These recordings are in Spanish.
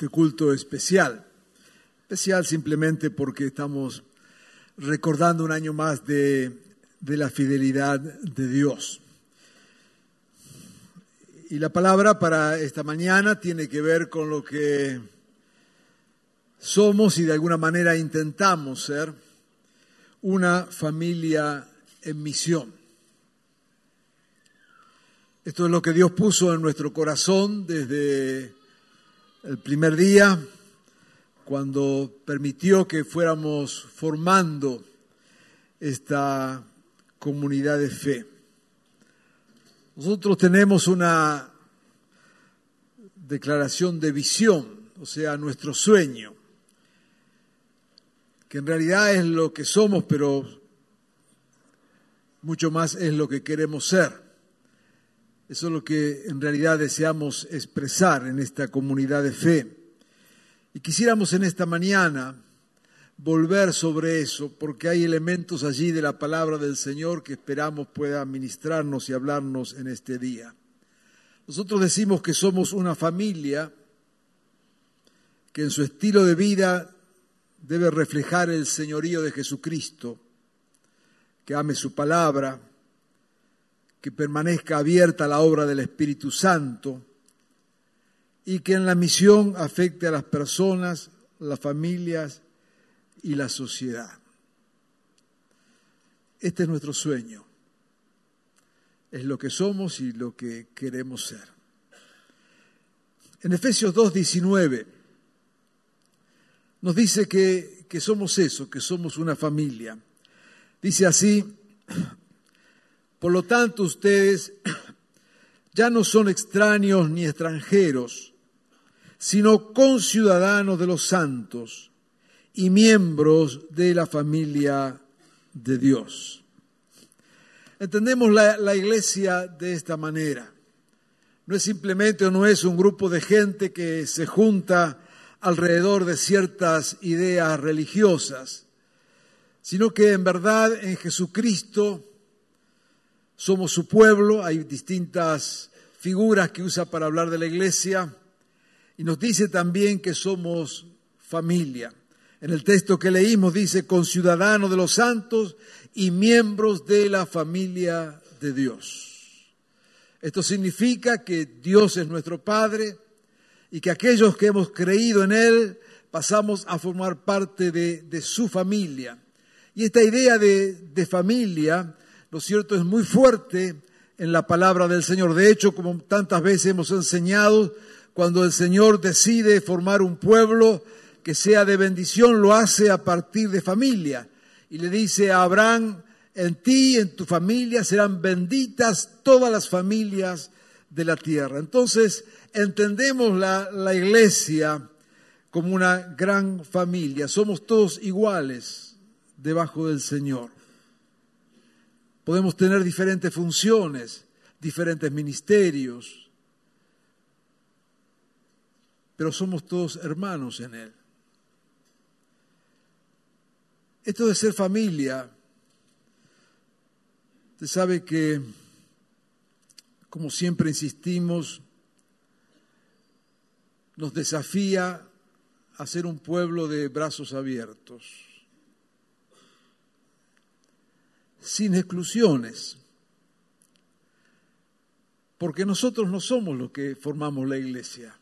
Este culto especial. Especial simplemente porque estamos recordando un año más de, de la fidelidad de Dios. Y la palabra para esta mañana tiene que ver con lo que somos y de alguna manera intentamos ser una familia en misión. Esto es lo que Dios puso en nuestro corazón desde el primer día, cuando permitió que fuéramos formando esta comunidad de fe. Nosotros tenemos una declaración de visión, o sea, nuestro sueño, que en realidad es lo que somos, pero mucho más es lo que queremos ser. Eso es lo que en realidad deseamos expresar en esta comunidad de fe. Y quisiéramos en esta mañana volver sobre eso, porque hay elementos allí de la palabra del Señor que esperamos pueda ministrarnos y hablarnos en este día. Nosotros decimos que somos una familia que en su estilo de vida debe reflejar el señorío de Jesucristo, que ame su palabra, que permanezca abierta la obra del Espíritu Santo y que en la misión afecte a las personas, las familias y la sociedad. Este es nuestro sueño. Es lo que somos y lo que queremos ser. En Efesios 2.19 nos dice que, que somos eso, que somos una familia. Dice así, por lo tanto ustedes ya no son extraños ni extranjeros, sino conciudadanos de los santos y miembros de la familia de Dios. Entendemos la, la, iglesia de esta manera. No es simplemente o no es un grupo de gente que se junta alrededor de ciertas ideas religiosas, sino que en verdad en Jesucristo somos su pueblo, hay distintas figuras que usa para hablar de la iglesia, y nos dice también que somos familia. En el texto que leímos dice, conciudadanos de los santos y miembros de la familia de Dios. Esto significa que Dios es nuestro Padre y que aquellos que hemos creído en Él pasamos a formar parte de, su familia. Y esta idea de, de familia, ¿no es cierto?, es muy fuerte en la palabra del Señor. De hecho, como tantas veces hemos enseñado, cuando el Señor decide formar un pueblo que sea de bendición, lo hace a partir de familia. Y le dice a Abraham, en ti, en tu familia, serán benditas todas las familias de la tierra. Entonces, entendemos la, la iglesia como una gran familia. Somos todos iguales debajo del Señor. Podemos tener diferentes funciones, diferentes ministerios, pero somos todos hermanos en Él. Esto de ser familia, usted sabe que, como siempre insistimos, nos desafía a ser un pueblo de brazos abiertos, sin exclusiones, porque nosotros no somos los que formamos la iglesia,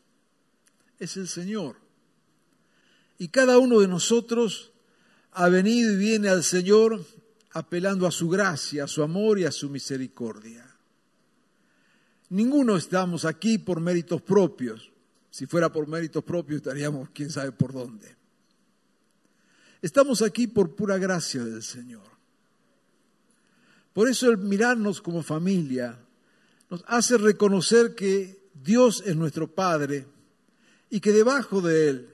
es el Señor. Y cada uno de nosotros ha venido y viene al Señor apelando a su gracia, a su amor y a su misericordia. Ninguno estamos aquí por méritos propios. Si fuera por méritos propios estaríamos quién sabe por dónde. Estamos aquí por pura gracia del Señor. Por eso el mirarnos como familia nos hace reconocer que Dios es nuestro Padre y que debajo de Él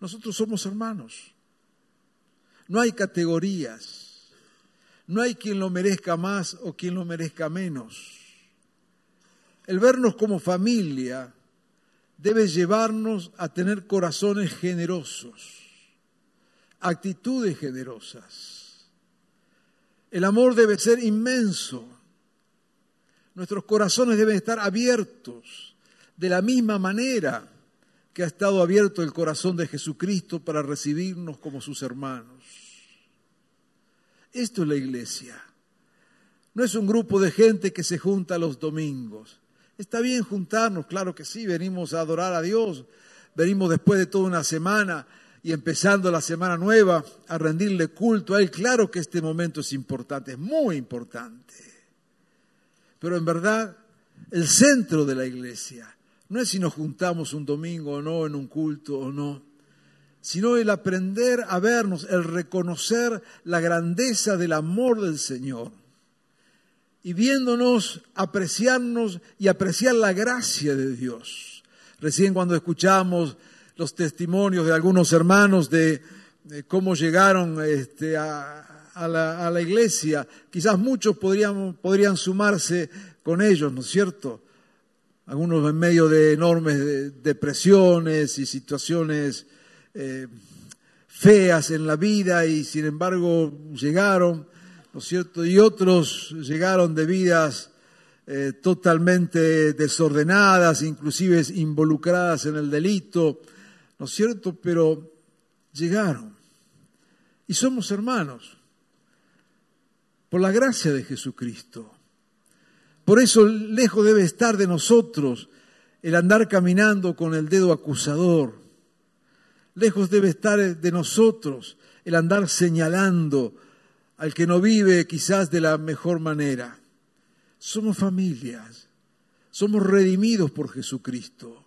nosotros somos hermanos. No hay categorías, no hay quien lo merezca más o quien lo merezca menos. El vernos como familia debe llevarnos a tener corazones generosos, actitudes generosas. El amor debe ser inmenso. Nuestros corazones deben estar abiertos de la misma manera que ha estado abierto el corazón de Jesucristo para recibirnos como sus hermanos. Esto es la iglesia. No es un grupo de gente que se junta los domingos. Está bien juntarnos, claro que sí, venimos a adorar a Dios, venimos después de toda una semana y empezando la semana nueva a rendirle culto a Él. Claro que este momento es importante, es muy importante. Pero en verdad, el centro de la iglesia no es si nos juntamos un domingo o no, en un culto o no, sino el aprender a vernos, el reconocer la grandeza del amor del Señor y viéndonos, apreciarnos y apreciar la gracia de Dios. Recién cuando escuchamos los testimonios de algunos hermanos de, cómo llegaron este, a, a, la, a, la, iglesia, quizás muchos podrían, podrían sumarse con ellos, ¿no es cierto? Algunos en medio de enormes depresiones y situaciones eh, feas en la vida y sin embargo llegaron ¿no es cierto? Y otros llegaron de vidas eh, totalmente desordenadas, inclusive involucradas en el delito, ¿no es cierto? Pero llegaron. Y somos hermanos, por la gracia de Jesucristo. Por eso lejos debe estar de nosotros el andar caminando con el dedo acusador. Lejos debe estar de nosotros el andar señalando al que no vive quizás de la mejor manera. Somos familias, somos redimidos por Jesucristo.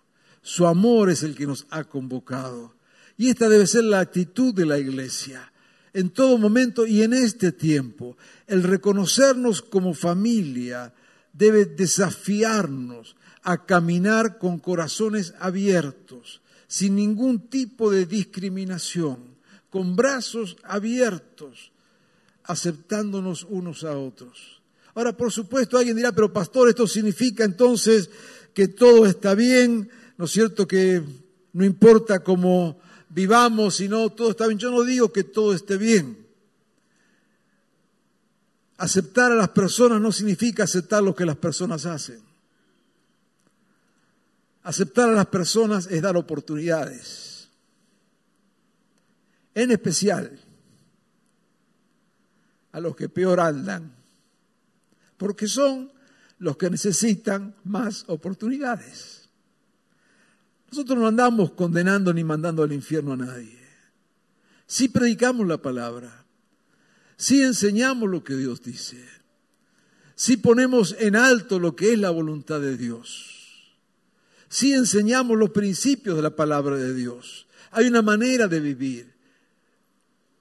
Su amor es el que nos ha convocado. Y esta debe ser la actitud de la iglesia en todo momento y en este tiempo. El reconocernos como familia debe desafiarnos a caminar con corazones abiertos, sin ningún tipo de discriminación, con brazos abiertos aceptándonos unos a otros. Ahora, por supuesto, alguien dirá, pero pastor, esto significa entonces que todo está bien, ¿no es cierto? Que no importa cómo vivamos, sino todo está bien. Yo no digo que todo esté bien. Aceptar a las personas no significa aceptar lo que las personas hacen. Aceptar a las personas es dar oportunidades. En especial, a los que peor andan, porque son los que necesitan más oportunidades. Nosotros no andamos condenando ni mandando al infierno a nadie. Si predicamos la palabra, si enseñamos lo que Dios dice, si ponemos en alto lo que es la voluntad de Dios, si enseñamos los principios de la palabra de Dios. Hay una manera de vivir.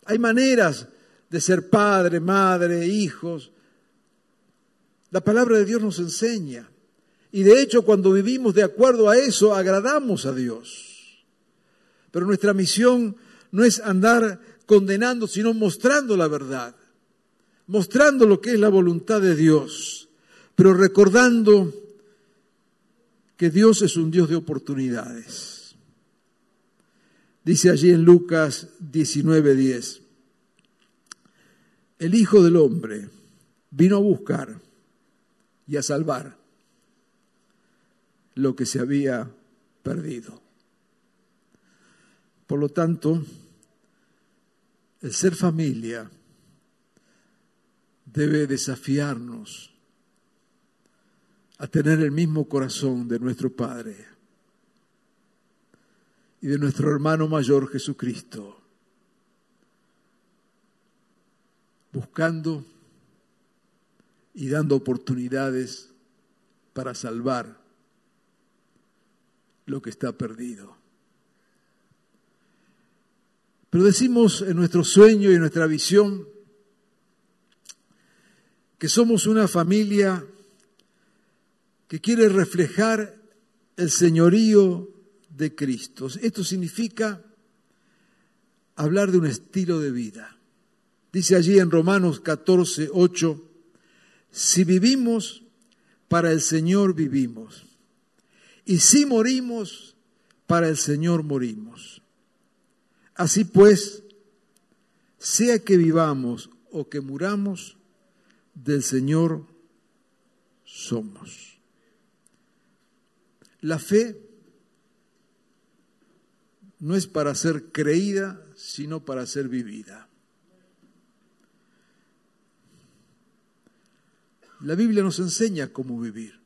Hay maneras de ser padre, madre, hijos. La palabra de Dios nos enseña. Y de hecho, cuando vivimos de acuerdo a eso, agradamos a Dios. Pero nuestra misión no es andar condenando, sino mostrando la verdad, mostrando lo que es la voluntad de Dios, pero recordando que Dios es un Dios de oportunidades. Dice allí en Lucas 19:10 el Hijo del Hombre vino a buscar y a salvar lo que se había perdido. Por lo tanto, el ser familia debe desafiarnos a tener el mismo corazón de nuestro Padre y de nuestro hermano mayor Jesucristo buscando y dando oportunidades para salvar lo que está perdido. Pero decimos en nuestro sueño y en nuestra visión que somos una familia que quiere reflejar el señorío de Cristo. Esto significa hablar de un estilo de vida. Dice allí en Romanos 14, 8, si vivimos, para el Señor vivimos. Y si morimos, para el Señor morimos. Así pues, sea que vivamos o que muramos, del Señor somos. La fe no es para ser creída, sino para ser vivida. La Biblia nos enseña cómo vivir.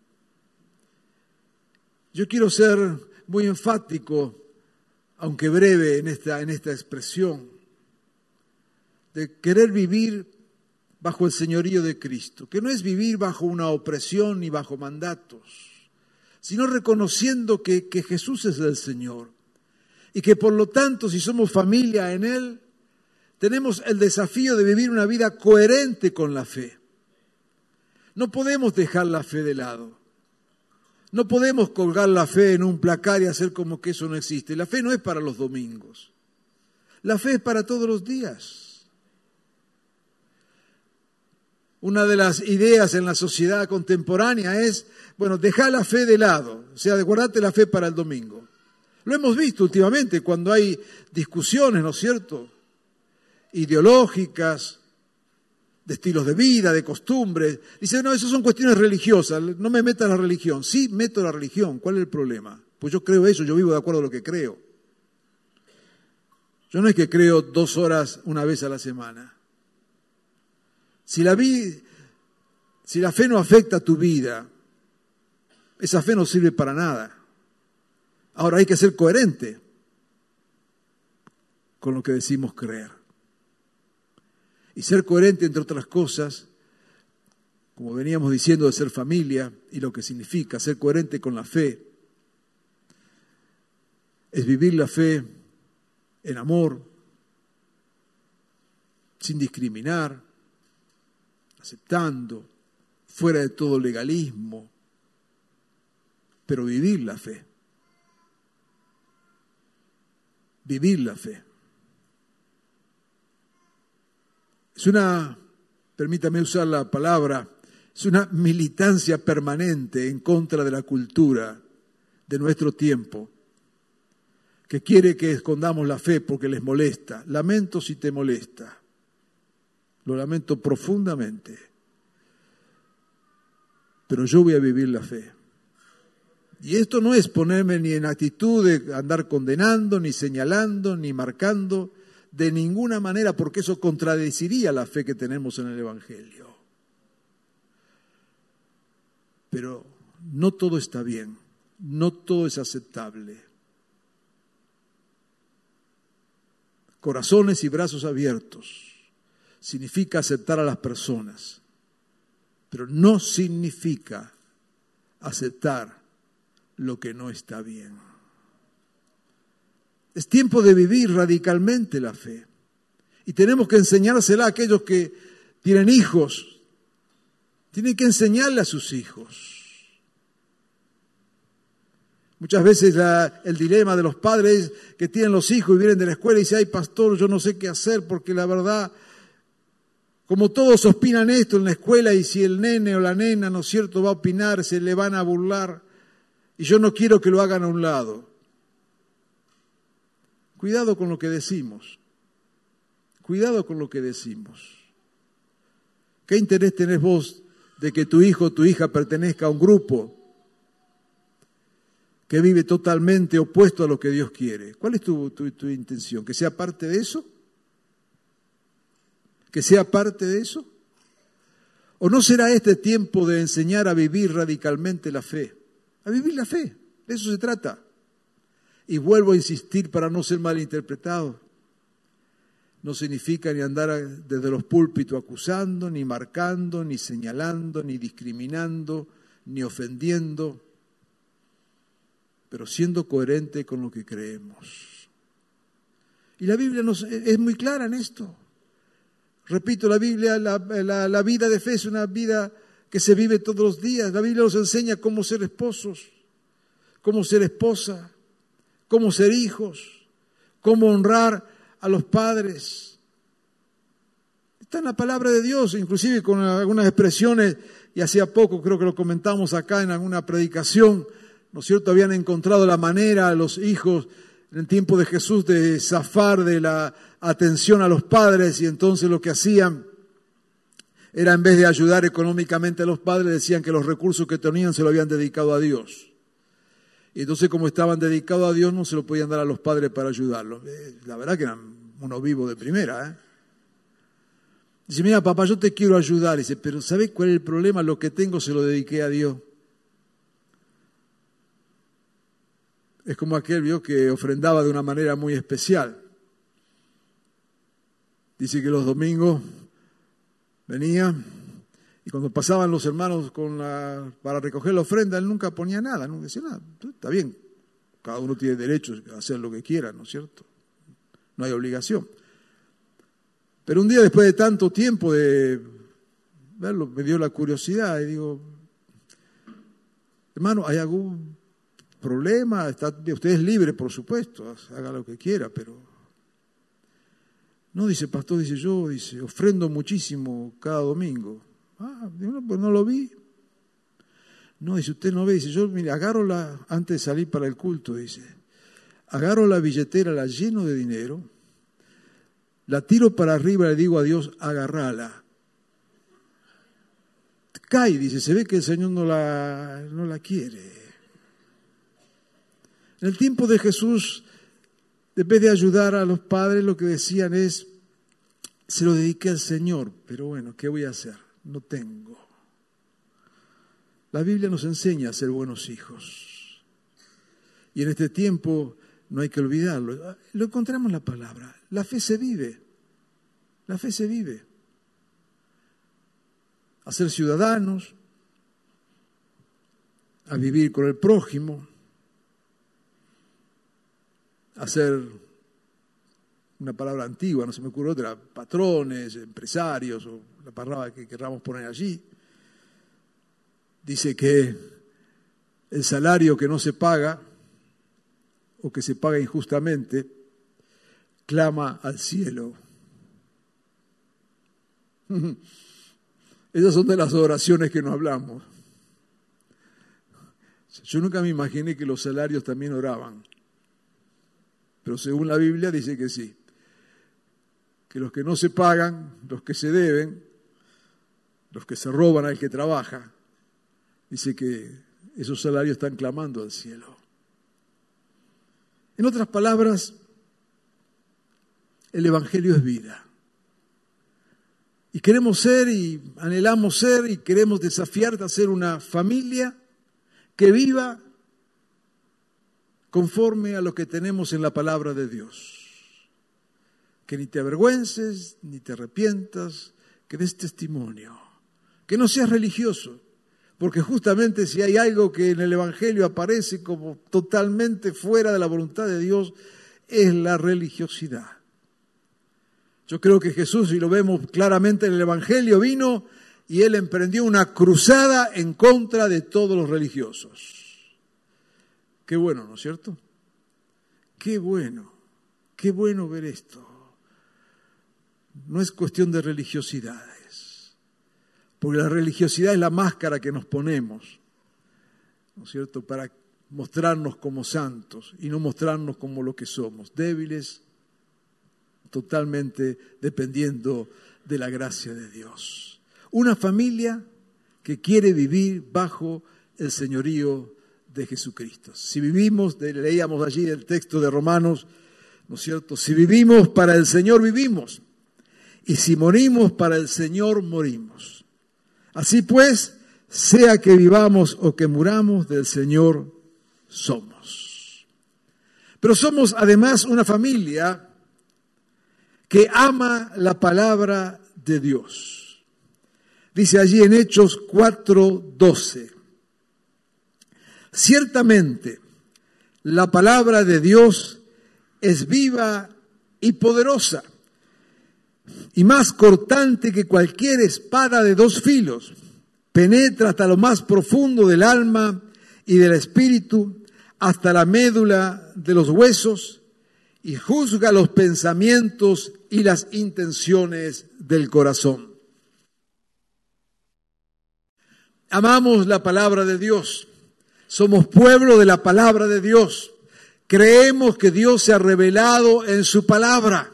Yo quiero ser muy enfático, aunque breve en esta, en esta expresión, de querer vivir bajo el señorío de Cristo, que no es vivir bajo una opresión ni bajo mandatos, sino reconociendo que, que Jesús es el Señor y que por lo tanto si somos familia en Él, tenemos el desafío de vivir una vida coherente con la fe. No podemos dejar la fe de lado. No podemos colgar la fe en un placar y hacer como que eso no existe. La fe no es para los domingos. La fe es para todos los días. Una de las ideas en la sociedad contemporánea es, bueno, dejar la fe de lado, o sea, guardarte la fe para el domingo. Lo hemos visto últimamente cuando hay discusiones, ¿no es cierto? Ideológicas, de estilos de vida, de costumbres. Dice, no, eso son cuestiones religiosas, no me meta la religión. Sí, meto la religión, ¿cuál es el problema? Pues yo creo eso, yo vivo de acuerdo a lo que creo. Yo no es que creo dos horas una vez a la semana. Si la, si la fe no afecta tu vida, esa fe no sirve para nada. Ahora hay que ser coherente con lo que decimos creer. Y ser coherente, entre otras cosas, como veníamos diciendo de ser familia y lo que significa ser coherente con la fe, es vivir la fe en amor, sin discriminar, aceptando, fuera de todo legalismo, pero vivir la fe. vivir la fe. Es una, permítame usar la palabra, es una militancia permanente en contra de la cultura de nuestro tiempo, que quiere que escondamos la fe porque les molesta. Lamento si te molesta. Lo lamento profundamente. Pero yo voy a vivir la fe. Y esto no es ponerme ni en actitud de andar condenando, ni señalando, ni marcando, de ninguna manera, porque eso contradeciría la fe que tenemos en el Evangelio. Pero no todo está bien, no todo es aceptable. Corazones y brazos abiertos significa aceptar a las personas, pero no significa aceptar lo que no está bien. Es tiempo de vivir radicalmente la fe. Y tenemos que enseñársela a aquellos que tienen hijos. Tienen que enseñarle a sus hijos. Muchas veces el dilema de los padres que tienen los hijos y vienen de la escuela y dicen, ay pastor, yo no sé qué hacer porque la verdad, como todos opinan esto en la escuela y si el nene o la nena, ¿no es cierto?, va a opinar, se le van a burlar. Y yo no quiero que lo hagan a un lado. Cuidado con lo que decimos. Cuidado con lo que decimos. ¿Qué interés tenés vos de que tu hijo o tu hija pertenezca a un grupo que vive totalmente opuesto a lo que Dios quiere? ¿Cuál es tu, tu intención? ¿Que sea parte de eso? ¿Que sea parte de eso? ¿O no será este tiempo de enseñar a vivir radicalmente la fe? a vivir la fe. De eso se trata. Y vuelvo a insistir para no ser malinterpretado. No significa ni andar desde los púlpitos acusando, ni marcando, ni señalando, ni discriminando, ni ofendiendo, pero siendo coherente con lo que creemos. Y la Biblia nos, es muy clara en esto. Repito, la Biblia, la- la vida de fe es una vida que se vive todos los días. La Biblia nos enseña cómo ser esposos, cómo ser esposa, cómo ser hijos, cómo honrar a los padres. Está en la palabra de Dios, inclusive con algunas expresiones, y hacía poco creo que lo comentamos acá en alguna predicación, ¿no es cierto? Habían encontrado la manera los hijos en el tiempo de Jesús de zafar de la atención a los padres y entonces lo que hacían era en vez de ayudar económicamente a los padres, decían que los recursos que tenían se lo habían dedicado a Dios. Y entonces como estaban dedicados a Dios no se lo podían dar a los padres para ayudarlos. Eh, La verdad que eran unos vivos de primera. ¿eh? Dice, mira papá, yo te quiero ayudar. Dice, pero ¿sabes cuál es el problema? Lo que tengo se lo dediqué a Dios. Es como aquel vio que ofrendaba de una manera muy especial. Dice que los domingos venía y cuando pasaban los hermanos con la, para recoger la ofrenda, él nunca ponía nada, nunca decía nada. Está bien, cada uno tiene derecho a hacer lo que quiera, ¿no es cierto? No hay obligación. Pero un día después de tanto tiempo de verlo, me dio la curiosidad y digo, hermano, ¿hay algún problema? Está, usted es libre, por supuesto, haga lo que quiera, pero no, dice pastor, dice yo, dice, ofrendo muchísimo cada domingo. Ah, no, pues no lo vi. No, dice, usted no ve, dice, yo, mire, agarro la, antes de salir para el culto, dice, agarro la billetera, la lleno de dinero, la tiro para arriba y le digo a Dios, agarrala. Cae, dice, se ve que el Señor no la, no la quiere. En el tiempo de Jesús, en vez de ayudar a los padres, lo que decían es, se lo dediqué al Señor, pero bueno, ¿qué voy a hacer? No tengo. La Biblia nos enseña a ser buenos hijos. Y en este tiempo no hay que olvidarlo. Lo encontramos en la palabra. La fe se vive. La fe se vive. A ser ciudadanos, a vivir con el prójimo, a ser una palabra antigua, no se me ocurre otra, patrones, empresarios, o la palabra que querramos poner allí. Dice que el salario que no se paga o que se paga injustamente, clama al cielo. Esas son de las oraciones que no hablamos. Yo nunca me imaginé que los salarios también oraban, pero según la Biblia dice que sí, que los que no se pagan, los que se deben, los que se roban al que trabaja, dice que esos salarios están clamando al cielo. En otras palabras, el Evangelio es vida. Y queremos ser y anhelamos ser y queremos desafiarte a ser una familia que viva conforme a lo que tenemos en la palabra de Dios. Que ni te avergüences, ni te arrepientas, que des testimonio. Que no seas religioso, porque justamente si hay algo que en el Evangelio aparece como totalmente fuera de la voluntad de Dios, es la religiosidad. Yo creo que Jesús, y lo vemos claramente en el Evangelio, vino y él emprendió una cruzada en contra de todos los religiosos. Qué bueno, ¿no es cierto? Qué bueno, qué bueno ver esto. No es cuestión de religiosidades, porque la religiosidad es la máscara que nos ponemos, ¿no es cierto?, para mostrarnos como santos y no mostrarnos como lo que somos, débiles, totalmente dependiendo de la gracia de Dios. Una familia que quiere vivir bajo el señorío de Jesucristo. Si vivimos, leíamos allí el texto de Romanos, ¿no es cierto? Si vivimos para el Señor, vivimos. Y si morimos para el Señor, morimos. Así pues, sea que vivamos o que muramos, del Señor somos. Pero somos además una familia que ama la palabra de Dios. Dice allí en Hechos 4:12. Ciertamente, la palabra de Dios es viva y poderosa, y más cortante que cualquier espada de dos filos. Penetra hasta lo más profundo del alma y del espíritu, hasta la médula de los huesos, y juzga los pensamientos y las intenciones del corazón. Amamos la palabra de Dios. Somos pueblo de la palabra de Dios. Creemos que Dios se ha revelado en su palabra.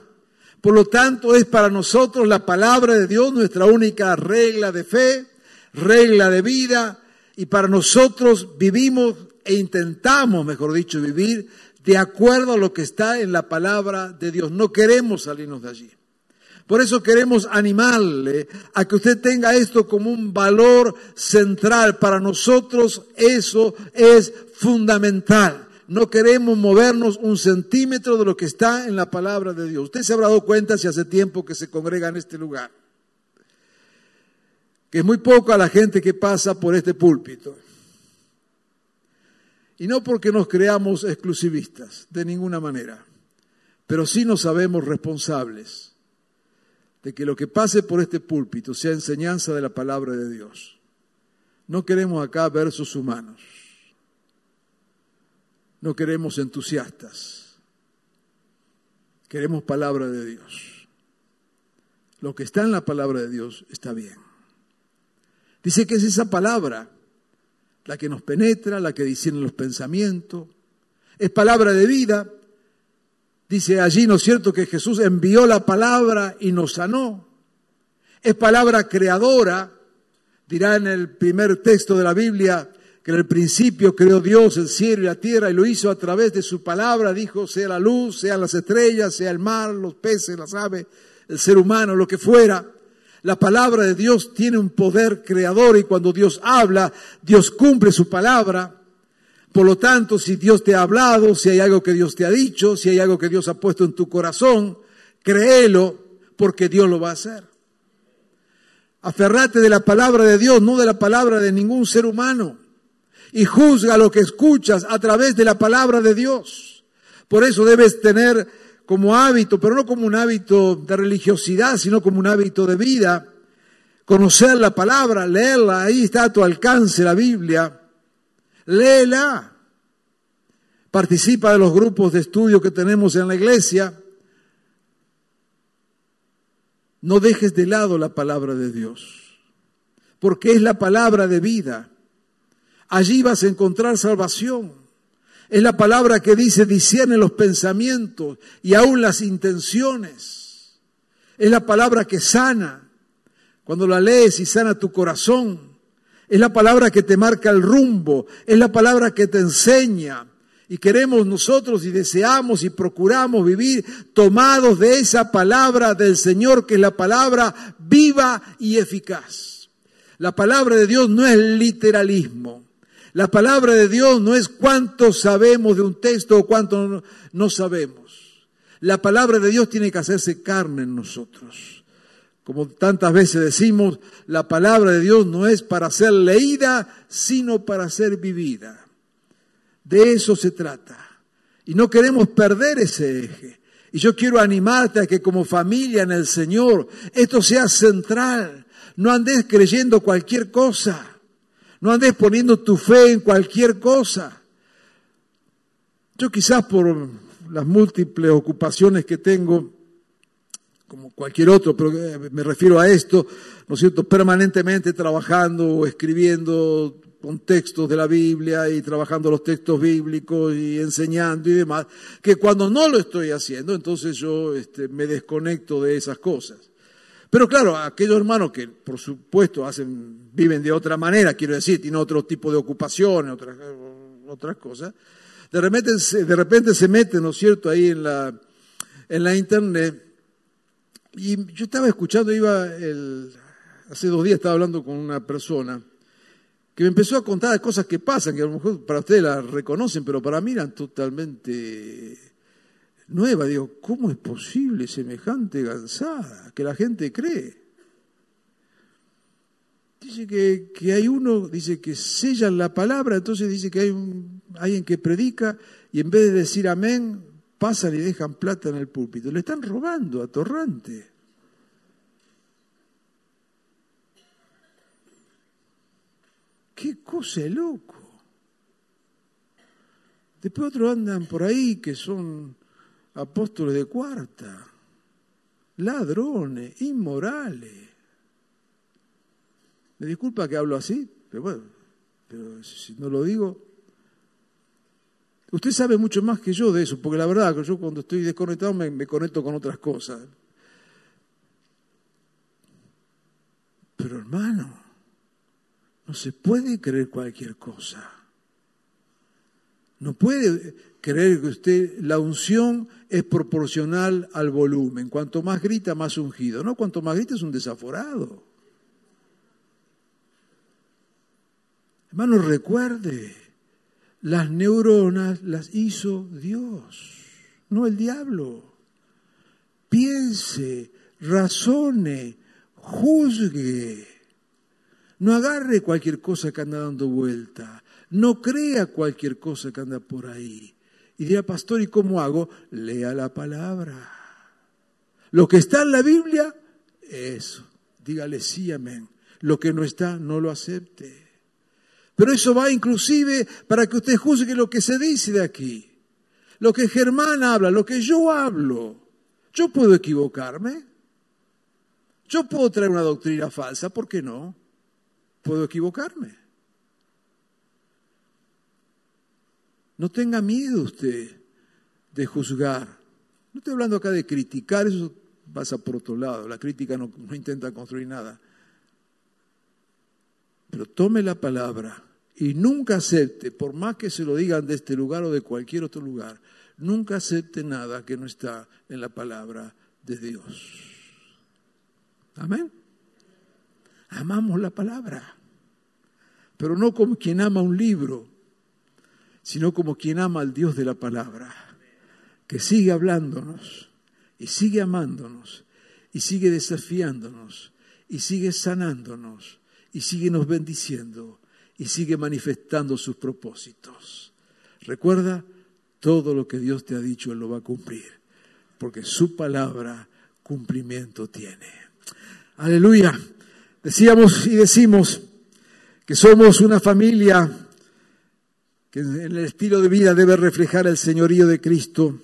Por lo tanto, es para nosotros la palabra de Dios nuestra única regla de fe, regla de vida, y para nosotros vivimos e intentamos, mejor dicho, vivir de acuerdo a lo que está en la palabra de Dios. No queremos salirnos de allí. Por eso queremos animarle a que usted tenga esto como un valor central. Para nosotros eso es fundamental. No queremos movernos un centímetro de lo que está en la palabra de Dios. Usted se habrá dado cuenta si hace tiempo que se congrega en este lugar. Que es muy poca la gente que pasa por este púlpito. Y no porque nos creamos exclusivistas, de ninguna manera, pero sí nos sabemos responsables de que lo que pase por este púlpito sea enseñanza de la palabra de Dios. No queremos acá versos humanos, no queremos entusiastas, queremos palabra de Dios. Lo que está en la palabra de Dios está bien. Dice que es esa palabra la que nos penetra, la que discierne los pensamientos. Es palabra de vida. Dice allí, ¿no es cierto?, que Jesús envió la palabra y nos sanó. Es palabra creadora. Dirá en el primer texto de la Biblia que en el principio creó Dios el cielo y la tierra y lo hizo a través de su palabra. Dijo, sea la luz, sean las estrellas, sea el mar, los peces, las aves, el ser humano, lo que fuera. La palabra de Dios tiene un poder creador y cuando Dios habla, Dios cumple su palabra. Por lo tanto, si Dios te ha hablado, si hay algo que Dios te ha dicho, si hay algo que Dios ha puesto en tu corazón, créelo porque Dios lo va a hacer. Aferrate de la palabra de Dios, no de la palabra de ningún ser humano. Y juzga lo que escuchas a través de la palabra de Dios. Por eso debes tener como hábito, pero no como un hábito de religiosidad, sino como un hábito de vida. Conocer la palabra, leerla, ahí está a tu alcance la Biblia. Léela. Participa de los grupos de estudio que tenemos en la iglesia. No dejes de lado la palabra de Dios, porque es la palabra de vida. Allí vas a encontrar salvación. Es la palabra que dice, discierne los pensamientos y aún las intenciones. Es la palabra que sana. Cuando la lees y sana tu corazón. Es la palabra que te marca el rumbo. Es la palabra que te enseña. Y queremos nosotros y deseamos y procuramos vivir tomados de esa palabra del Señor, que es la palabra viva y eficaz. La palabra de Dios no es literalismo. La palabra de Dios no es cuánto sabemos de un texto o cuánto no sabemos. La palabra de Dios tiene que hacerse carne en nosotros. Como tantas veces decimos, la palabra de Dios no es para ser leída, sino para ser vivida. De eso se trata. Y no queremos perder ese eje. Y yo quiero animarte a que como familia en el Señor esto sea central. No andes creyendo cualquier cosa. No andes poniendo tu fe en cualquier cosa. Yo quizás por las múltiples ocupaciones que tengo, como cualquier otro, pero eh, me refiero a esto, ¿no es cierto? Permanentemente trabajando o escribiendo con textos de la Biblia y trabajando los textos bíblicos y enseñando y demás, que cuando no lo estoy haciendo, entonces yo este, me desconecto de esas cosas. Pero claro, aquellos hermanos que por supuesto hacen, viven de otra manera, quiero decir, tienen otro tipo de ocupaciones, otras, otras cosas, de repente, de repente se meten, ¿no es cierto?, ahí en la, en la internet. Y yo estaba escuchando, iba el, hace dos días estaba hablando con una persona que me empezó a contar cosas que pasan, que a lo mejor para ustedes las reconocen, pero para mí eran totalmente nueva. Digo, ¿cómo es posible semejante gansada que la gente cree? Dice que, que, hay uno, dice que sellan la palabra, entonces dice que hay un, alguien que predica y en vez de decir amén, pasan y dejan plata en el púlpito. Le están robando a Torrante. Qué cosa de loco. Después otros andan por ahí que son apóstoles de cuarta, ladrones, inmorales. Me disculpa que hablo así, pero bueno, pero si no lo digo, usted sabe mucho más que yo de eso, porque la verdad yo cuando estoy desconectado me, me conecto con otras cosas. Pero hermano, no se puede creer cualquier cosa. No puede creer que usted, la unción es proporcional al volumen. Cuanto más grita, más ungido. No, cuanto más grita es un desaforado. Hermano, recuerde, las neuronas las hizo Dios, no el diablo. Piense, razone, juzgue. No agarre cualquier cosa que anda dando vuelta. No crea cualquier cosa que anda por ahí. Y dirá, pastor, ¿y cómo hago? Lea la palabra. Lo que está en la Biblia, eso. Dígale sí, amén. Lo que no está, no lo acepte. Pero eso va inclusive para que usted juzgue lo que se dice de aquí. Lo que Germán habla, lo que yo hablo. Yo puedo equivocarme. Yo puedo traer una doctrina falsa, ¿por qué no? Puedo equivocarme. No tenga miedo usted de juzgar. No estoy hablando acá de criticar, eso pasa por otro lado. La crítica no, no intenta construir nada. Pero tome la palabra y nunca acepte, por más que se lo digan de este lugar o de cualquier otro lugar, nunca acepte nada que no está en la palabra de Dios. Amén. Amamos la palabra, pero no como quien ama un libro, sino como quien ama al Dios de la palabra, que sigue hablándonos y sigue amándonos y sigue desafiándonos y sigue sanándonos y sigue nos bendiciendo y sigue manifestando sus propósitos. Recuerda, todo lo que Dios te ha dicho, Él lo va a cumplir, porque su palabra cumplimiento tiene. Aleluya. Decíamos y decimos que somos una familia que en el estilo de vida debe reflejar el señorío de Cristo.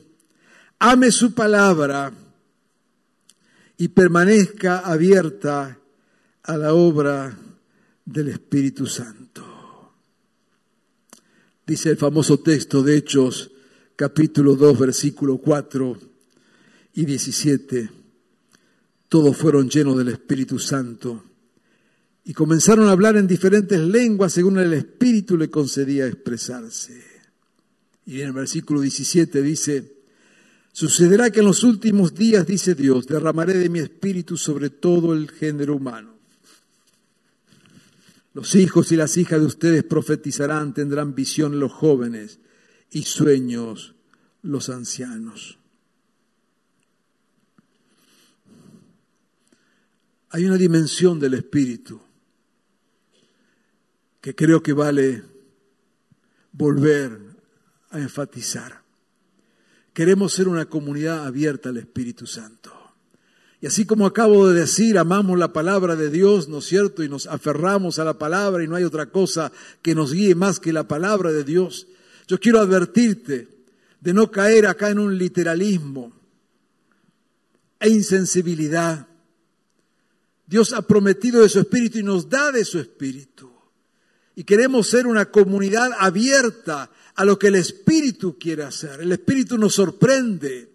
Ame su palabra y permanezca abierta a la obra del Espíritu Santo. Dice el famoso texto de Hechos, capítulo 2, versículo 4 y 17. Todos fueron llenos del Espíritu Santo y comenzaron a hablar en diferentes lenguas según el Espíritu le concedía expresarse. Y en el versículo 17 dice, sucederá que en los últimos días, dice Dios, derramaré de mi Espíritu sobre todo el género humano. Los hijos y las hijas de ustedes profetizarán, tendrán visión los jóvenes y sueños los ancianos. Hay una dimensión del espíritu que creo que vale volver a enfatizar. Queremos ser una comunidad abierta al Espíritu Santo. Y así como acabo de decir, amamos la palabra de Dios, ¿no es cierto? Y nos aferramos a la palabra y no hay otra cosa que nos guíe más que la palabra de Dios. Yo quiero advertirte de no caer acá en un literalismo e insensibilidad. Dios ha prometido de su espíritu y nos da de su espíritu. Y queremos ser una comunidad abierta a lo que el espíritu quiere hacer. El espíritu nos sorprende.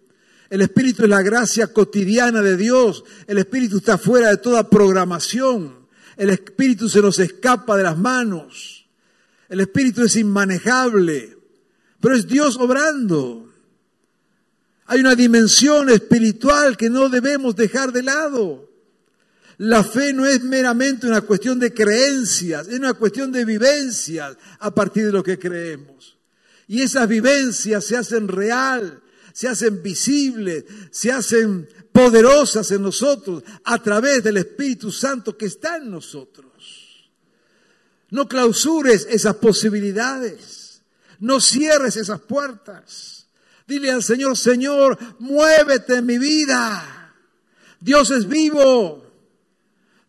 El Espíritu es la gracia cotidiana de Dios. El Espíritu está fuera de toda programación. El Espíritu se nos escapa de las manos. El Espíritu es inmanejable. Pero es Dios obrando. Hay una dimensión espiritual que no debemos dejar de lado. La fe no es meramente una cuestión de creencias, es una cuestión de vivencias a partir de lo que creemos. Y esas vivencias se hacen real se hacen visibles, se hacen poderosas en nosotros a través del Espíritu Santo que está en nosotros. No clausures esas posibilidades, no cierres esas puertas. Dile al Señor, Señor, muévete en mi vida. Dios es vivo.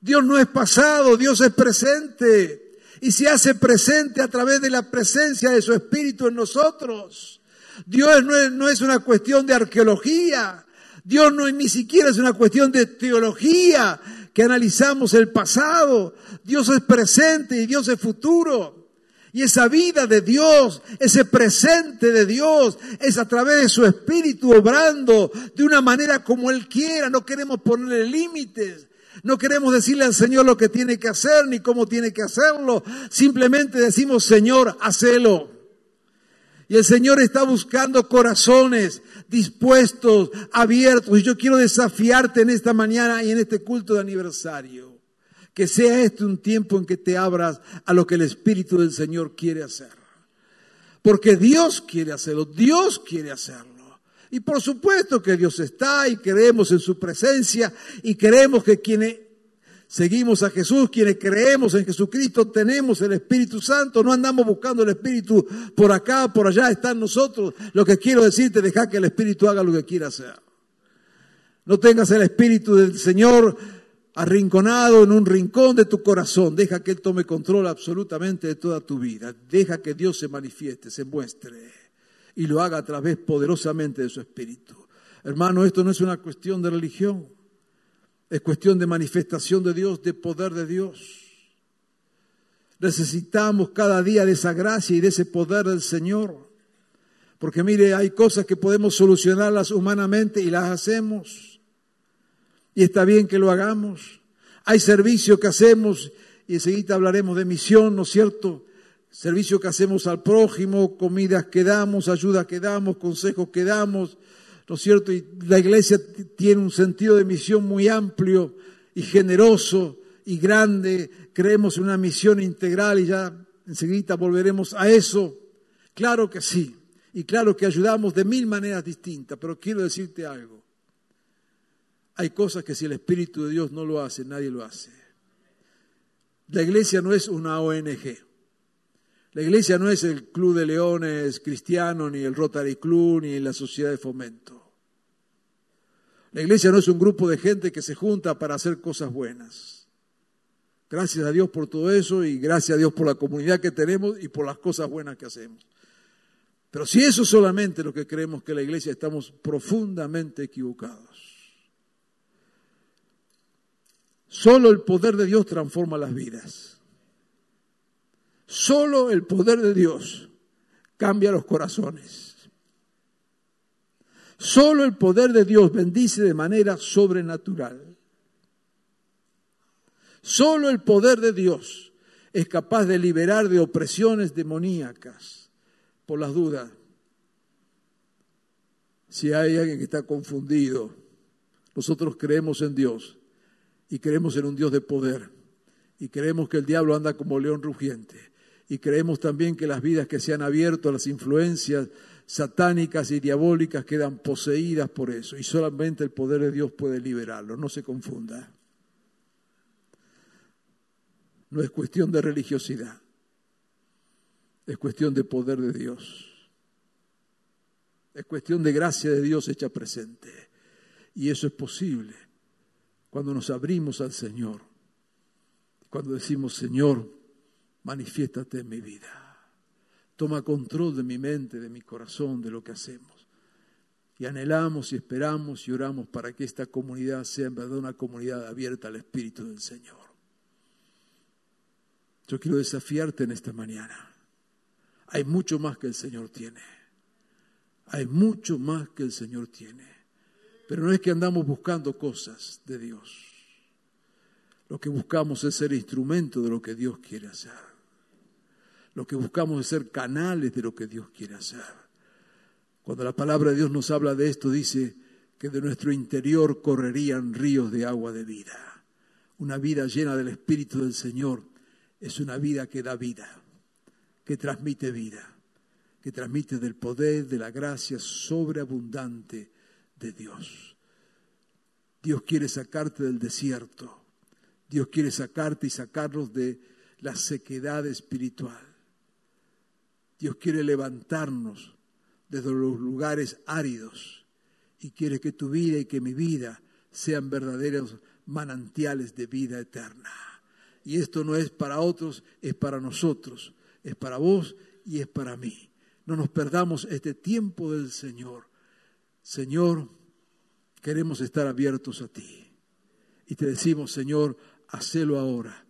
Dios no es pasado, Dios es presente. Y se hace presente a través de la presencia de su Espíritu en nosotros. Dios no es, no es una cuestión de arqueología. Dios no es, ni siquiera es una cuestión de teología que analizamos el pasado. Dios es presente y Dios es futuro. Y esa vida de Dios, ese presente de Dios, es a través de su Espíritu obrando de una manera como Él quiera. No queremos ponerle límites. No queremos decirle al Señor lo que tiene que hacer ni cómo tiene que hacerlo. Simplemente decimos, Señor, hacelo. Y el Señor está buscando corazones dispuestos, abiertos. Y yo quiero desafiarte en esta mañana y en este culto de aniversario. Que sea este un tiempo en que te abras a lo que el Espíritu del Señor quiere hacer. Porque Dios quiere hacerlo, Dios quiere hacerlo. Y por supuesto que Dios está y creemos en su presencia y creemos que quienes seguimos a Jesús, quienes creemos en Jesucristo, tenemos el Espíritu Santo, no andamos buscando el Espíritu por acá, por allá, está en nosotros. Lo que quiero decirte, deja que el Espíritu haga lo que quiera hacer. No tengas el Espíritu del Señor arrinconado en un rincón de tu corazón. Deja que Él tome control absolutamente de toda tu vida. Deja que Dios se manifieste, se muestre y lo haga a través poderosamente de su Espíritu. Hermano, esto no es una cuestión de religión, es cuestión de manifestación de Dios, de poder de Dios. Necesitamos cada día de esa gracia y de ese poder del Señor. Porque mire, hay cosas que podemos solucionarlas humanamente y las hacemos y está bien que lo hagamos. Hay servicio que hacemos y enseguida hablaremos de misión, ¿no es cierto? Servicio que hacemos al prójimo, comidas que damos, ayuda que damos, consejos que damos, ¿no es cierto? Y la iglesia tiene un sentido de misión muy amplio y generoso y grande. Creemos en una misión integral y ya enseguida volveremos a eso. Claro que sí. Y claro que ayudamos de mil maneras distintas, pero quiero decirte algo. Hay cosas que si el Espíritu de Dios no lo hace, nadie lo hace. La iglesia no es una ONG. La iglesia no es el Club de Leones cristiano, ni el Rotary Club, ni la Sociedad de Fomento. La iglesia no es un grupo de gente que se junta para hacer cosas buenas. Gracias a Dios por todo eso y gracias a Dios por la comunidad que tenemos y por las cosas buenas que hacemos. Pero si eso solamente es lo que creemos que la iglesia, estamos profundamente equivocados. Solo el poder de Dios transforma las vidas. Solo el poder de Dios cambia los corazones. Solo el poder de Dios bendice de manera sobrenatural. Solo el poder de Dios es capaz de liberar de opresiones demoníacas por las dudas. Si hay alguien que está confundido, nosotros creemos en Dios y creemos en un Dios de poder y creemos que el diablo anda como león rugiente y creemos también que las vidas que se han abierto a las influencias satánicas y diabólicas quedan poseídas por eso y solamente el poder de Dios puede liberarlo, no se confunda. No es cuestión de religiosidad, es cuestión de poder de Dios. Es cuestión de gracia de Dios hecha presente. Y eso es posible cuando nos abrimos al Señor, cuando decimos, Señor, manifiéstate en mi vida. Toma control de mi mente, de mi corazón, de lo que hacemos. Y anhelamos y esperamos y oramos para que esta comunidad sea en verdad una comunidad abierta al Espíritu del Señor. Yo quiero desafiarte en esta mañana. Hay mucho más que el Señor tiene. Hay mucho más que el Señor tiene. Pero no es que andamos buscando cosas de Dios. Lo que buscamos es ser instrumento de lo que Dios quiere hacer. Lo que buscamos es ser canales de lo que Dios quiere hacer. Cuando la palabra de Dios nos habla de esto, dice que de nuestro interior correrían ríos de agua de vida. Una vida llena del Espíritu del Señor es una vida que da vida, que transmite vida, que transmite del poder, de la gracia sobreabundante de Dios. Dios quiere sacarte del desierto. Dios quiere sacarte y sacarnos de la sequedad espiritual. Dios quiere levantarnos desde los lugares áridos y quiere que tu vida y que mi vida sean verdaderos manantiales de vida eterna. Y esto no es para otros, es para nosotros, es para vos y es para mí. No nos perdamos este tiempo del Señor. Señor, queremos estar abiertos a ti. Y te decimos, Señor, hacelo ahora.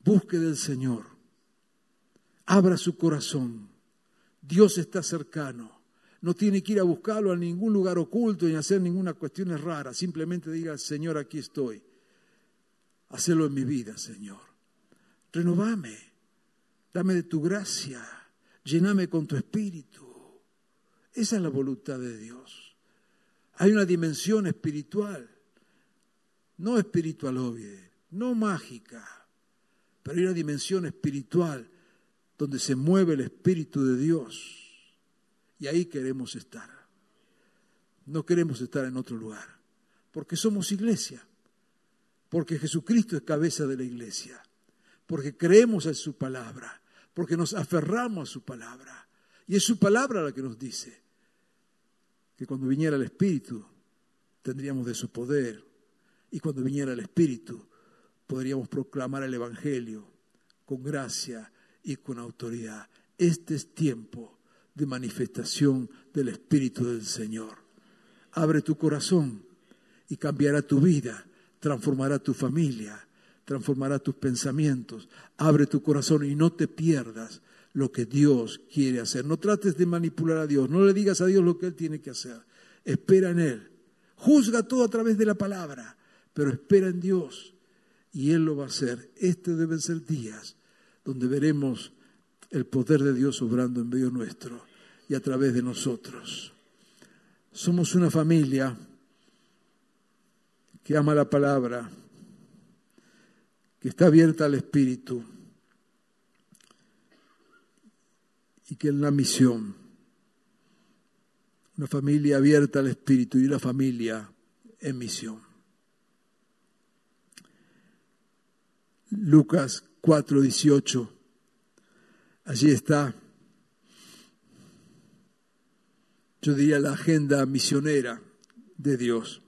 Busque del Señor. Abra su corazón. Dios está cercano. No tiene que ir a buscarlo a ningún lugar oculto ni hacer ninguna cuestión rara. Simplemente diga, Señor, aquí estoy. Hacelo en mi vida, Señor. Renovame. Dame de tu gracia. Lléname con tu espíritu. Esa es la voluntad de Dios. Hay una dimensión espiritual. No espiritual obvia, no mágica, pero hay una dimensión espiritual donde se mueve el Espíritu de Dios. Y ahí queremos estar. No queremos estar en otro lugar, porque somos iglesia, porque Jesucristo es cabeza de la iglesia, porque creemos en su palabra, porque nos aferramos a su palabra. Y es su palabra la que nos dice que cuando viniera el Espíritu tendríamos de su poder y cuando viniera el Espíritu podríamos proclamar el Evangelio con gracia y con autoridad. Este es tiempo de manifestación del Espíritu del Señor. Abre tu corazón y cambiará tu vida, transformará tu familia, transformará tus pensamientos. Abre tu corazón y no te pierdas lo que Dios quiere hacer. No trates de manipular a Dios, no le digas a Dios lo que Él tiene que hacer. Espera en Él. Juzga todo a través de la palabra, pero espera en Dios y Él lo va a hacer. Este deben ser días donde veremos el poder de Dios obrando en medio nuestro y a través de nosotros. Somos una familia que ama la palabra, que está abierta al Espíritu y que en la misión, una familia abierta al Espíritu y una familia en misión. Lucas 4:18, allí está, yo diría la agenda misionera de Dios.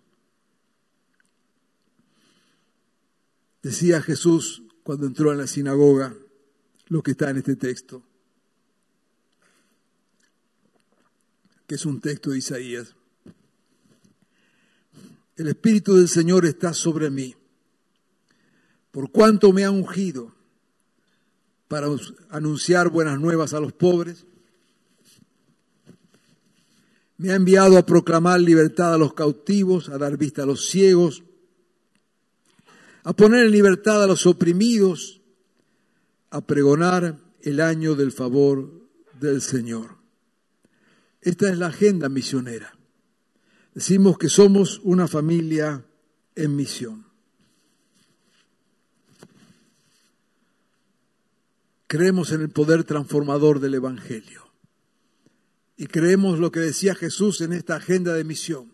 Decía Jesús cuando entró en la sinagoga lo que está en este texto. que es un texto de Isaías. El Espíritu del Señor está sobre mí, por cuanto me ha ungido para anunciar buenas nuevas a los pobres. Me ha enviado a proclamar libertad a los cautivos, a dar vista a los ciegos, a poner en libertad a los oprimidos, a pregonar el año del favor del Señor. Esta es la agenda misionera. Decimos que somos una familia en misión. Creemos en el poder transformador del Evangelio. Y creemos lo que decía Jesús en esta agenda de misión.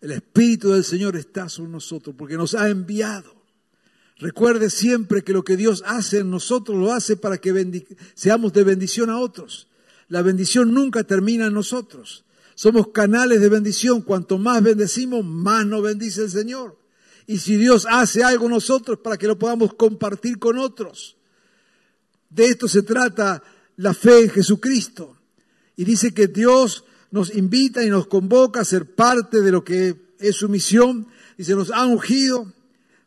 El Espíritu del Señor está sobre nosotros porque nos ha enviado. Recuerde siempre que lo que Dios hace en nosotros lo hace para que seamos de bendición a otros. La bendición nunca termina en nosotros. Somos canales de bendición. Cuanto más bendecimos, más nos bendice el Señor. Y si Dios hace algo en nosotros para que lo podamos compartir con otros. De esto se trata la fe en Jesucristo. Y dice que Dios nos invita y nos convoca a ser parte de lo que es su misión. Y se nos ha ungido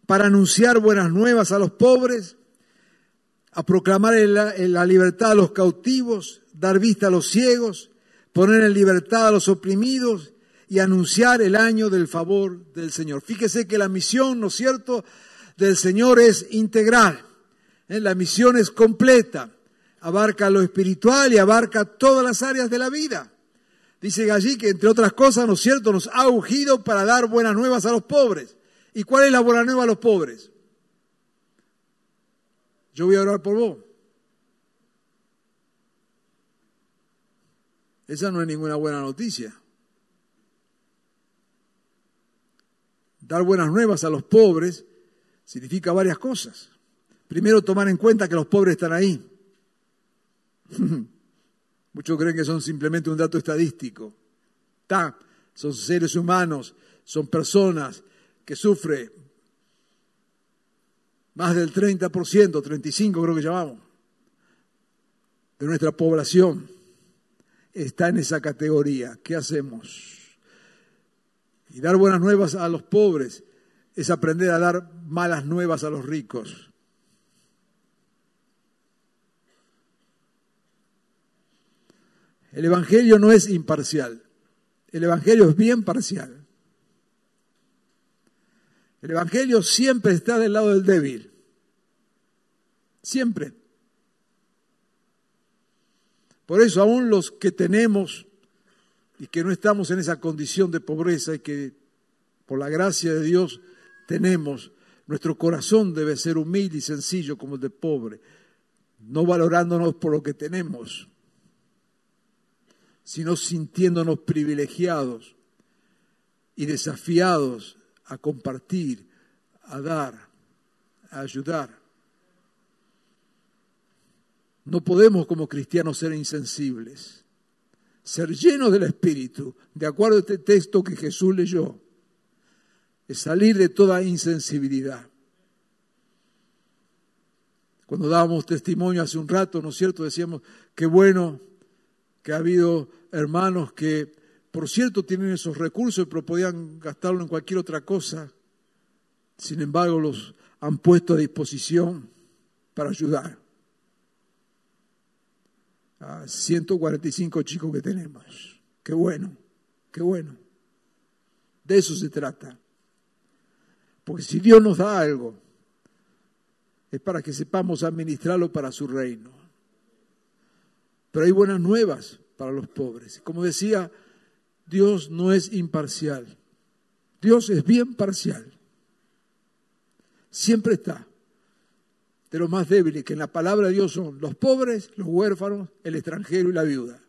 para anunciar buenas nuevas a los pobres, a proclamar la libertad a los cautivos, dar vista a los ciegos, poner en libertad a los oprimidos y anunciar el año del favor del Señor. Fíjese que la misión, ¿no es cierto?, del Señor es integral. ¿Eh? La misión es completa. Abarca lo espiritual y abarca todas las áreas de la vida. Dice allí que, entre otras cosas, ¿no es cierto?, nos ha ungido para dar buenas nuevas a los pobres. ¿Y cuál es la buena nueva a los pobres? Yo voy a orar por vos. Esa no es ninguna buena noticia. Dar buenas nuevas a los pobres significa varias cosas. Primero, tomar en cuenta que los pobres están ahí. Muchos creen que son simplemente un dato estadístico. Ta, son seres humanos, son personas que sufren más del 30%, 35% creo que llamamos, de nuestra población está en esa categoría. ¿Qué hacemos? Y dar buenas nuevas a los pobres es aprender a dar malas nuevas a los ricos. El Evangelio no es imparcial. El Evangelio es bien parcial. El Evangelio siempre está del lado del débil. Siempre. Por eso aún los que tenemos y que no estamos en esa condición de pobreza y que por la gracia de Dios tenemos, nuestro corazón debe ser humilde y sencillo como el de pobre, no valorándonos por lo que tenemos, sino sintiéndonos privilegiados y desafiados a compartir, a dar, a ayudar. No podemos como cristianos ser insensibles, ser llenos del Espíritu, de acuerdo a este texto que Jesús leyó, es salir de toda insensibilidad. Cuando dábamos testimonio hace un rato, ¿no es cierto? Decíamos, qué bueno que ha habido hermanos que, por cierto, tienen esos recursos, pero podían gastarlo en cualquier otra cosa. Sin embargo, los han puesto a disposición para ayudar a 145 chicos que tenemos. Qué bueno, qué bueno. De eso se trata. Porque si Dios nos da algo, es para que sepamos administrarlo para su reino. Pero hay buenas nuevas para los pobres. Como decía, Dios no es imparcial. Dios es bien parcial. Siempre está de los más débiles, que en la palabra de Dios son los pobres, los huérfanos, el extranjero y la viuda.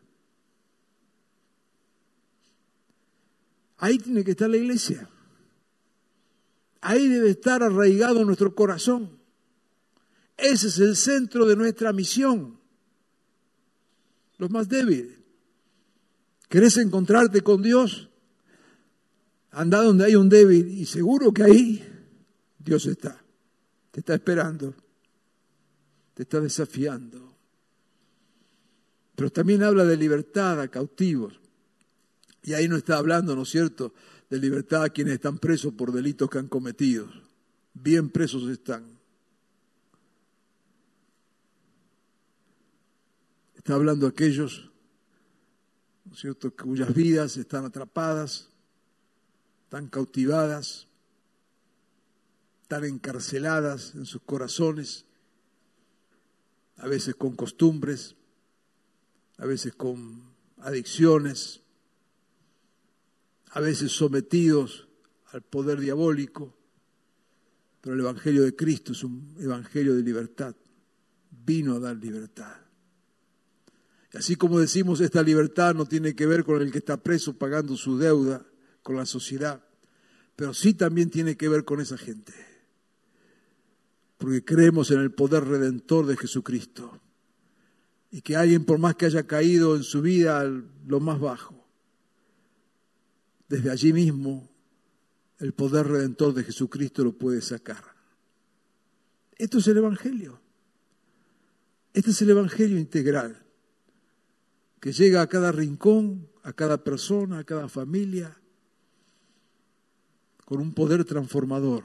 Ahí tiene que estar la iglesia. Ahí debe estar arraigado nuestro corazón. Ese es el centro de nuestra misión. Los más débiles. ¿Querés encontrarte con Dios? Anda donde hay un débil y seguro que ahí Dios está. Te está esperando te está desafiando. Pero también habla de libertad a cautivos. Y ahí no está hablando, ¿no es cierto?, de libertad a quienes están presos por delitos que han cometido. Bien presos están. Está hablando aquellos, ¿no es cierto?, cuyas vidas están atrapadas, están cautivadas, están encarceladas en sus corazones a veces con costumbres, a veces con adicciones, a veces sometidos al poder diabólico, pero el Evangelio de Cristo es un Evangelio de libertad, vino a dar libertad. Así como decimos, esta libertad no tiene que ver con el que está preso pagando su deuda con la sociedad, pero sí también tiene que ver con esa gente porque creemos en el poder redentor de Jesucristo. Y que alguien, por más que haya caído en su vida lo más bajo, desde allí mismo el poder redentor de Jesucristo lo puede sacar. Esto es el Evangelio. Este es el Evangelio integral, que llega a cada rincón, a cada persona, a cada familia, con un poder transformador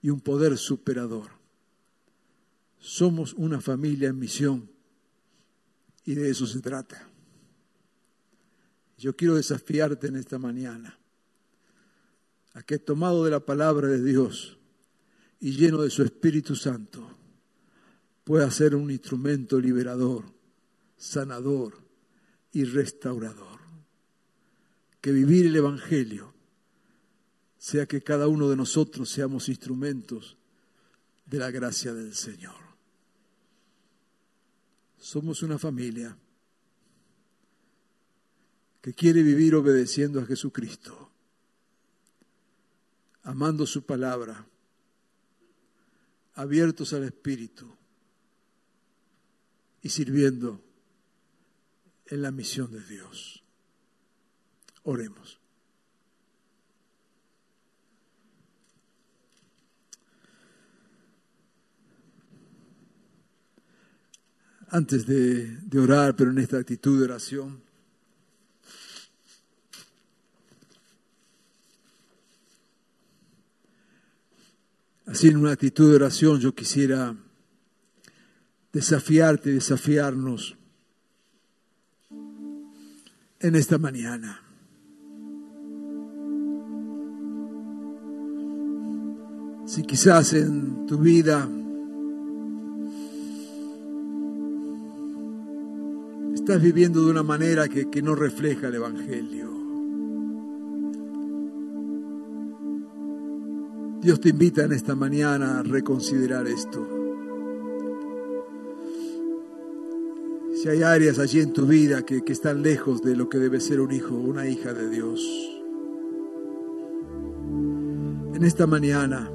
y un poder superador. Somos una familia en misión y de eso se trata. Yo quiero desafiarte en esta mañana a que tomado de la palabra de Dios y lleno de su Espíritu Santo, pueda ser un instrumento liberador, sanador y restaurador. Que vivir el Evangelio sea que cada uno de nosotros seamos instrumentos de la gracia del Señor. Somos una familia que quiere vivir obedeciendo a Jesucristo, amando su palabra, abiertos al Espíritu y sirviendo en la misión de Dios. Oremos. Antes de, orar, pero en esta actitud de oración, Así en una actitud de oración yo quisiera desafiarte, desafiarnos en esta mañana. Si quizás en tu vida estás viviendo de una manera que, que no refleja el Evangelio. Dios te invita en esta mañana a reconsiderar esto. Si hay áreas allí en tu vida que, que están lejos de lo que debe ser un hijo una hija de Dios, en esta mañana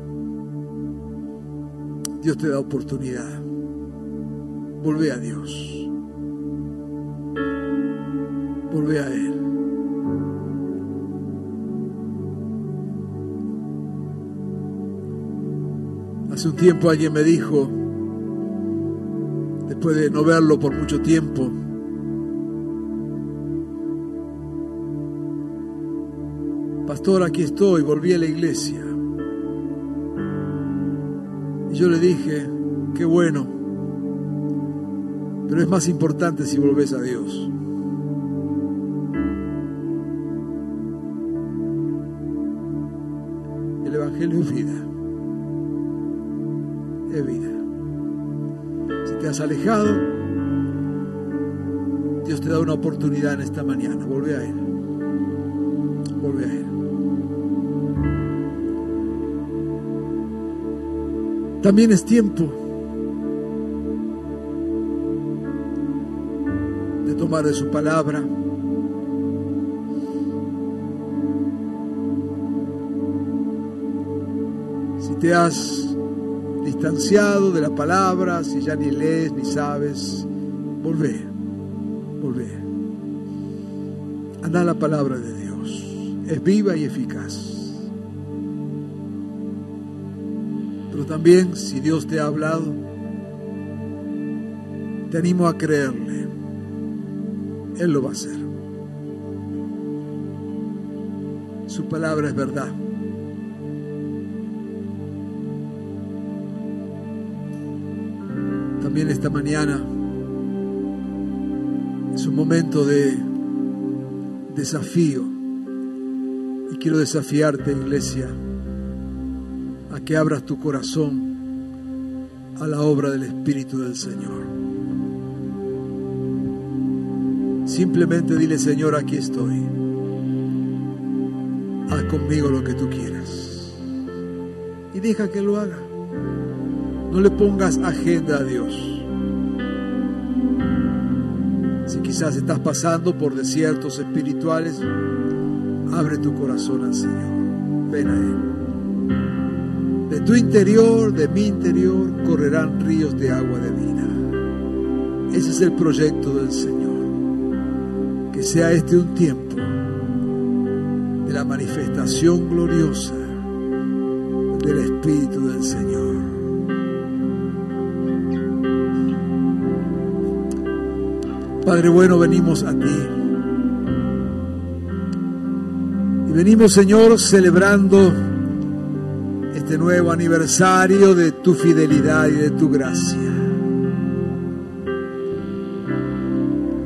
Dios te da oportunidad. Volvé a Dios. Volvé a Él. Hace un tiempo alguien me dijo, después de no verlo por mucho tiempo, Pastor, aquí estoy, volví a la iglesia. Y yo le dije, qué bueno, pero es más importante si volvés a Dios. Alejado, Dios te da una oportunidad en esta mañana. Vuelve a Él. Vuelve a Él. También es tiempo de tomar de su palabra. Si te has distanciado de la palabra, si ya ni lees ni sabes, volvé, volvé. Anda la palabra de Dios. Es viva y eficaz. Pero también, si Dios te ha hablado, te animo a creerle. Él lo va a hacer. Su palabra es verdad. También esta mañana es un momento de desafío. Y quiero desafiarte, iglesia, a que abras tu corazón a la obra del Espíritu del Señor. Simplemente dile, Señor, aquí estoy. Haz conmigo lo que tú quieras. Y deja que lo haga. No le pongas agenda a Dios. Si quizás estás pasando por desiertos espirituales, abre tu corazón al Señor. Ven a Él. De tu interior, de mi interior, correrán ríos de agua de vida. Ese es el proyecto del Señor. Que sea este un tiempo de la manifestación gloriosa del Espíritu del Señor. Padre bueno, venimos a ti. Y venimos, Señor, celebrando este nuevo aniversario de tu fidelidad y de tu gracia.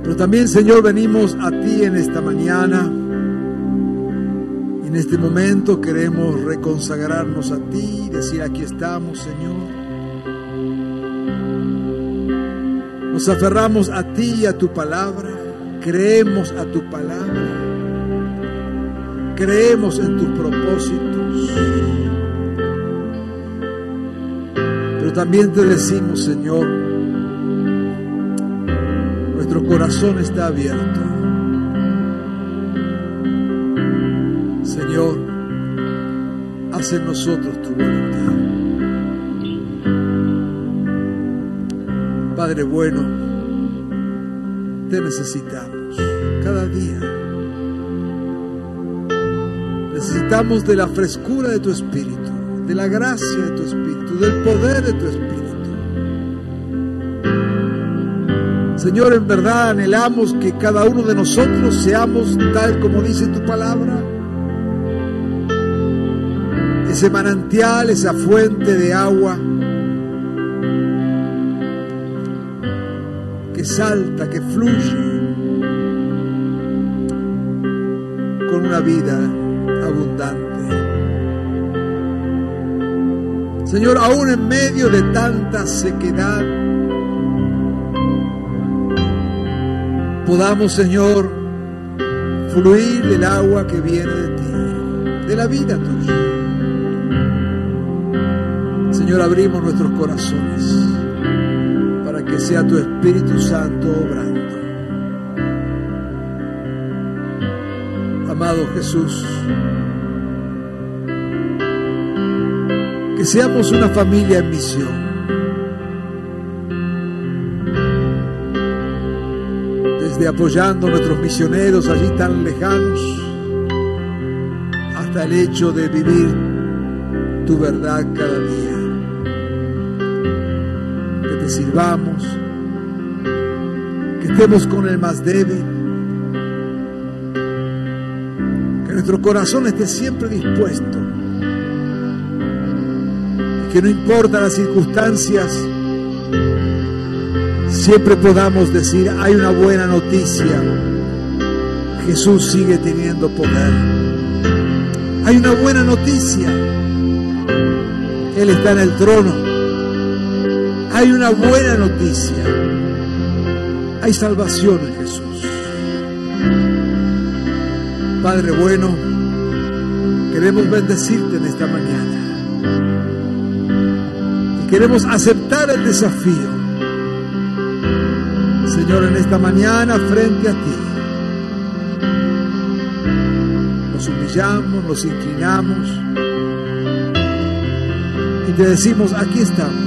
Pero también, Señor, venimos a ti en esta mañana. En este momento queremos reconsagrarnos a ti, decir, aquí estamos, Señor. Nos aferramos a ti y a tu palabra. Creemos a tu palabra. Creemos en tus propósitos. Pero también te decimos, Señor, nuestro corazón está abierto. Señor, haz en nosotros tu voluntad. Padre bueno, te necesitamos. cada día. Necesitamos de la frescura de tu espíritu, de la gracia de tu espíritu, del poder de tu espíritu. Señor, en verdad anhelamos que cada uno de nosotros seamos tal como dice tu palabra. Ese manantial, esa fuente de agua que salta, que fluye con una vida abundante. Señor, aún en medio de tanta sequedad, podamos, Señor, fluir del agua que viene de ti, de la vida tuya. Señor, abrimos nuestros corazones que sea tu Espíritu Santo obrando. Amado Jesús, que seamos una familia en misión. Desde apoyando a nuestros misioneros allí tan lejanos, hasta el hecho de vivir tu verdad cada día. Sirvamos, que estemos con el más débil, que nuestro corazón esté siempre dispuesto y que no importa las circunstancias, siempre podamos decir, hay una buena noticia, Jesús sigue teniendo poder. Hay una buena noticia, Él está en el trono. Hay una buena noticia, hay salvación en Jesús. Padre bueno, queremos bendecirte en esta mañana y queremos aceptar el desafío Señor, en esta mañana frente a ti. Nos humillamos, nos inclinamos y te decimos, aquí estamos.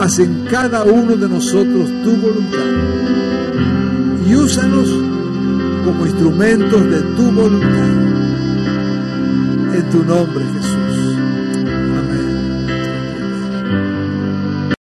Haz en cada uno de nosotros tu voluntad y úsanos como instrumentos de tu voluntad. En tu nombre, Jesús.